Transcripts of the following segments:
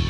just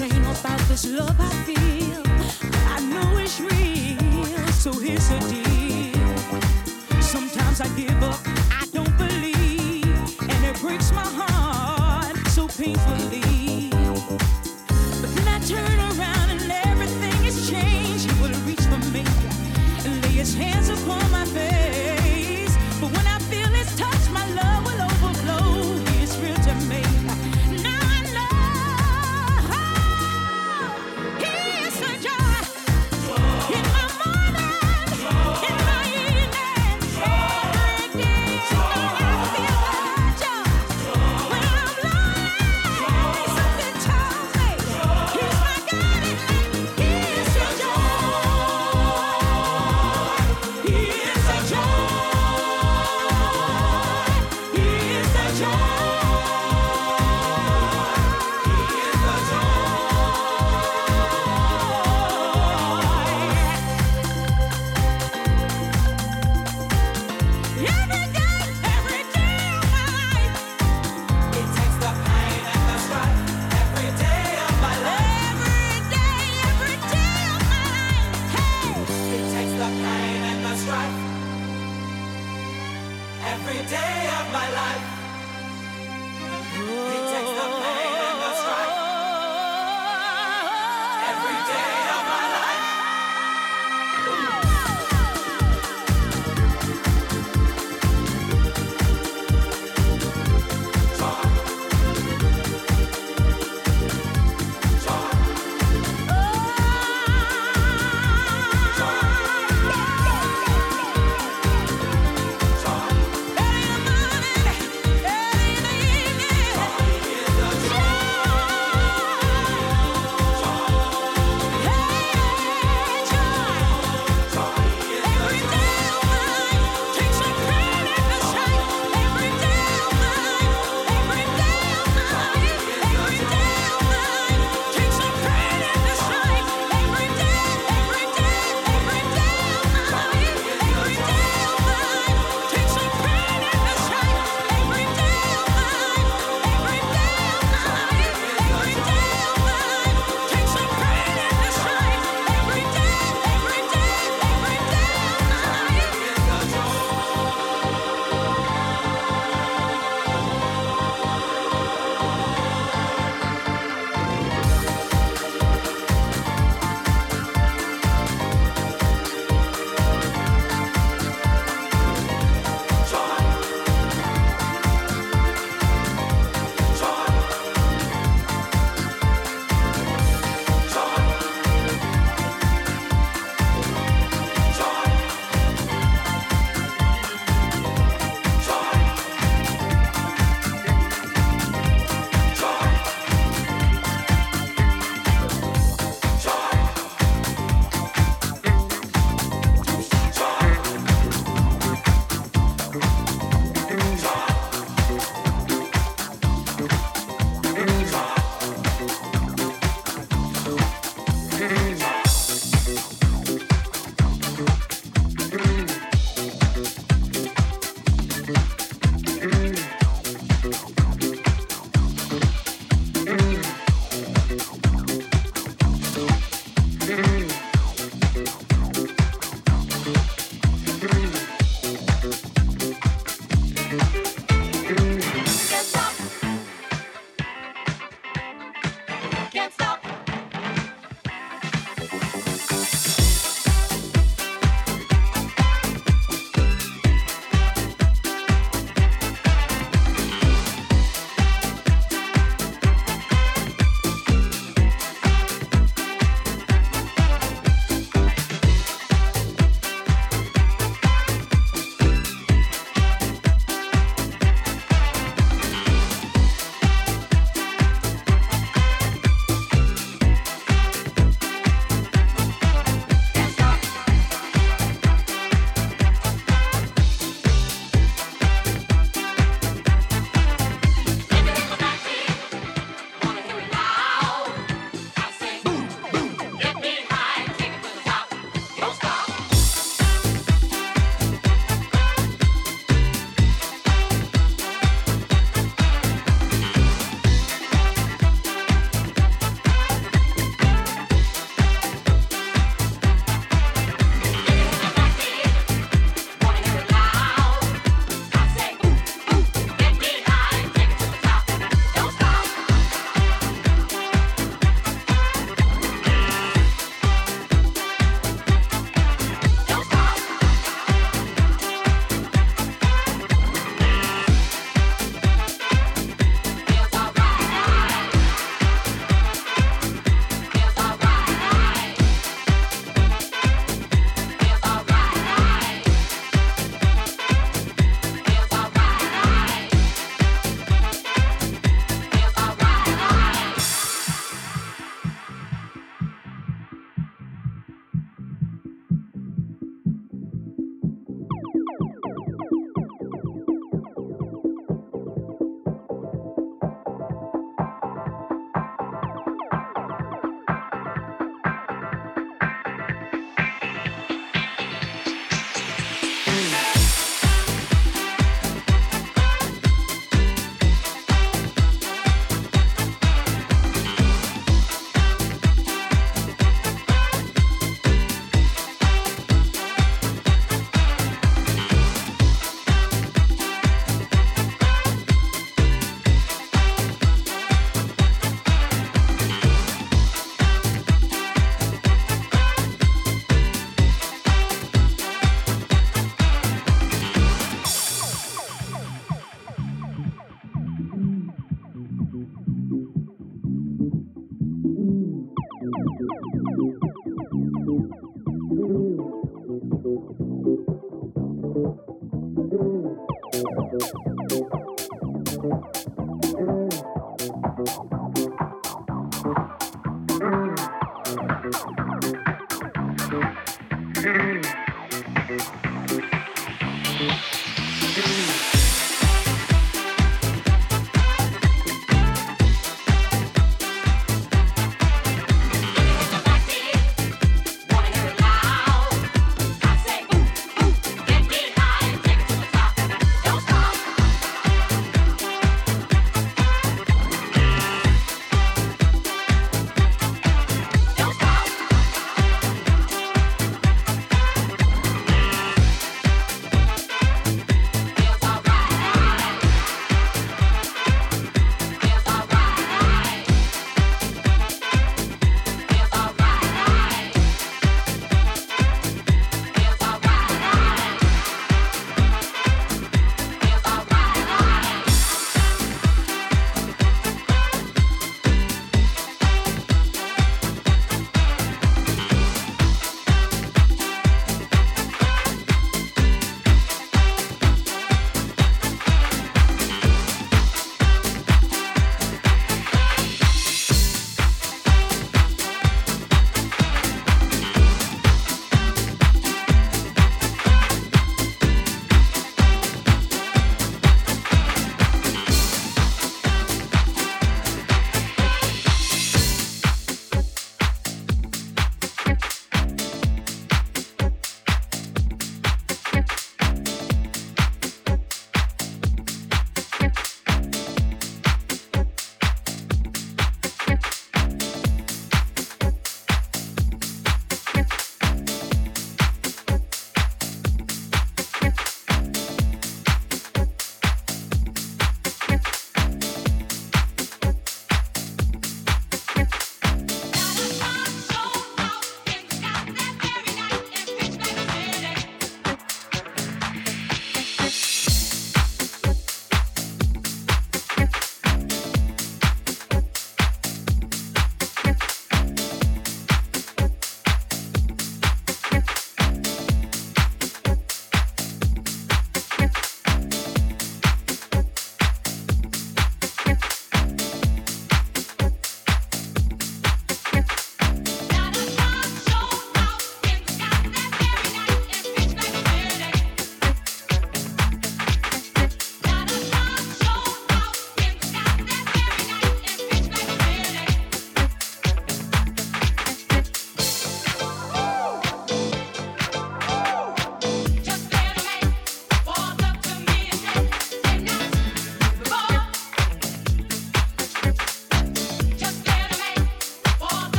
complain about this love I feel. I know it's real, so here's the deal. Sometimes I give up, I don't believe, and it breaks my heart so painfully.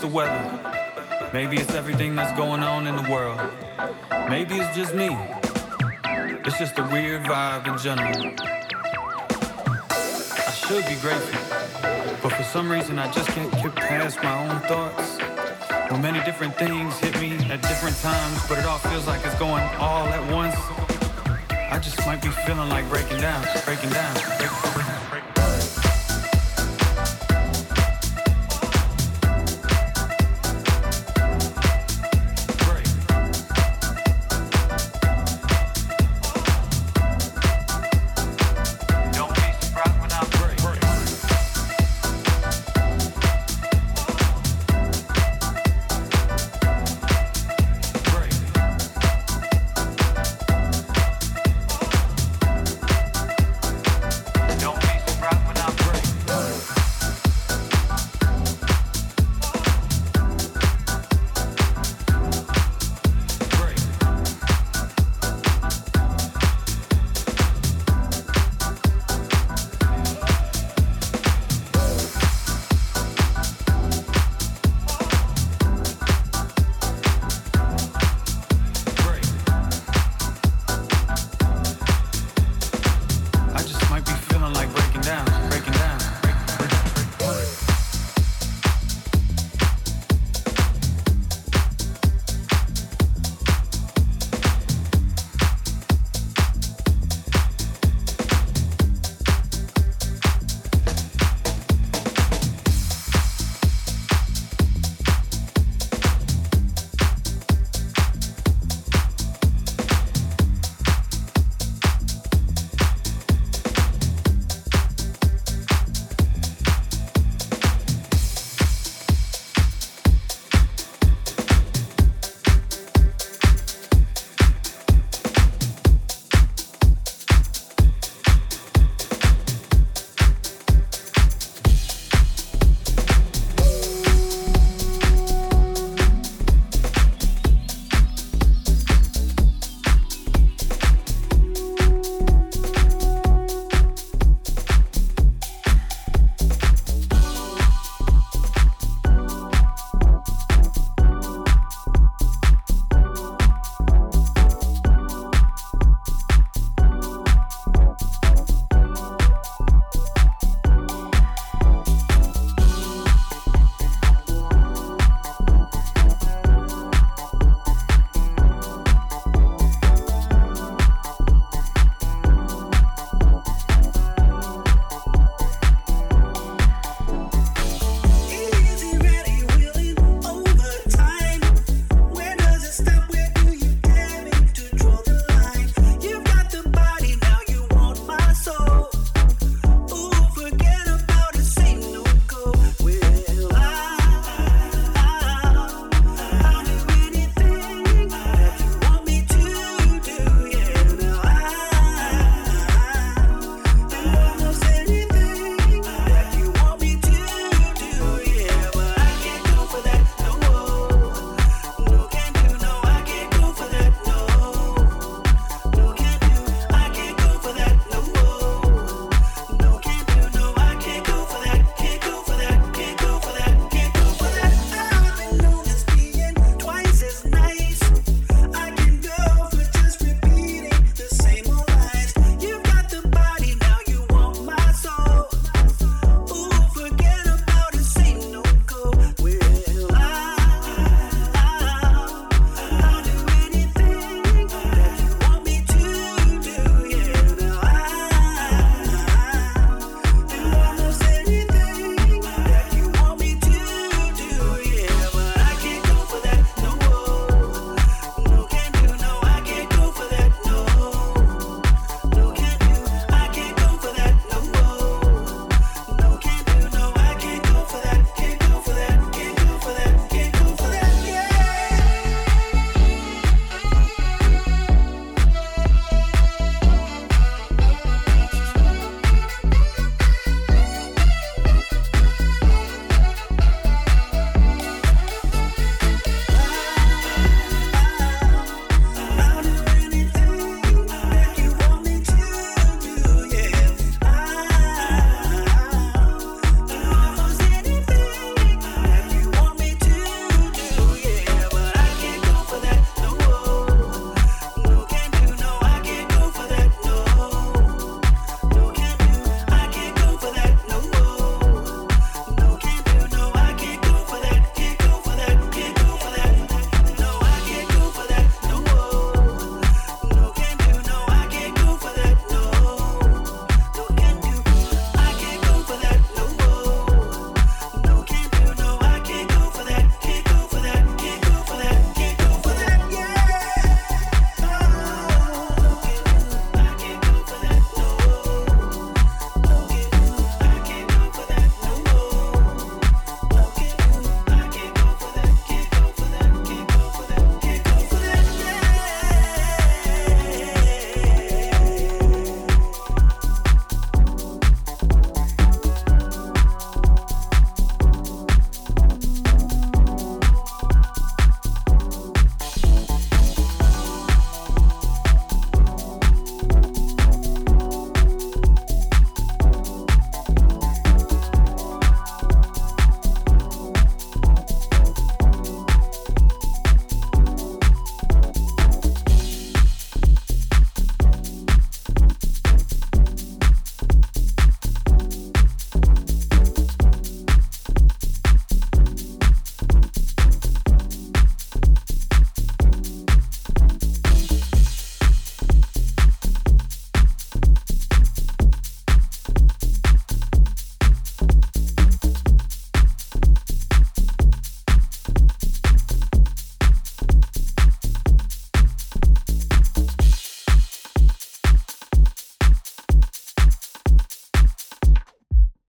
The weather. Maybe it's everything that's going on in the world. Maybe it's just me. It's just a weird vibe in general. I should be grateful, but for some reason I just can't get past my own thoughts. Well, many different things hit me at different times, but it all feels like it's going all at once. I just might be feeling like breaking down, breaking down, breaking down.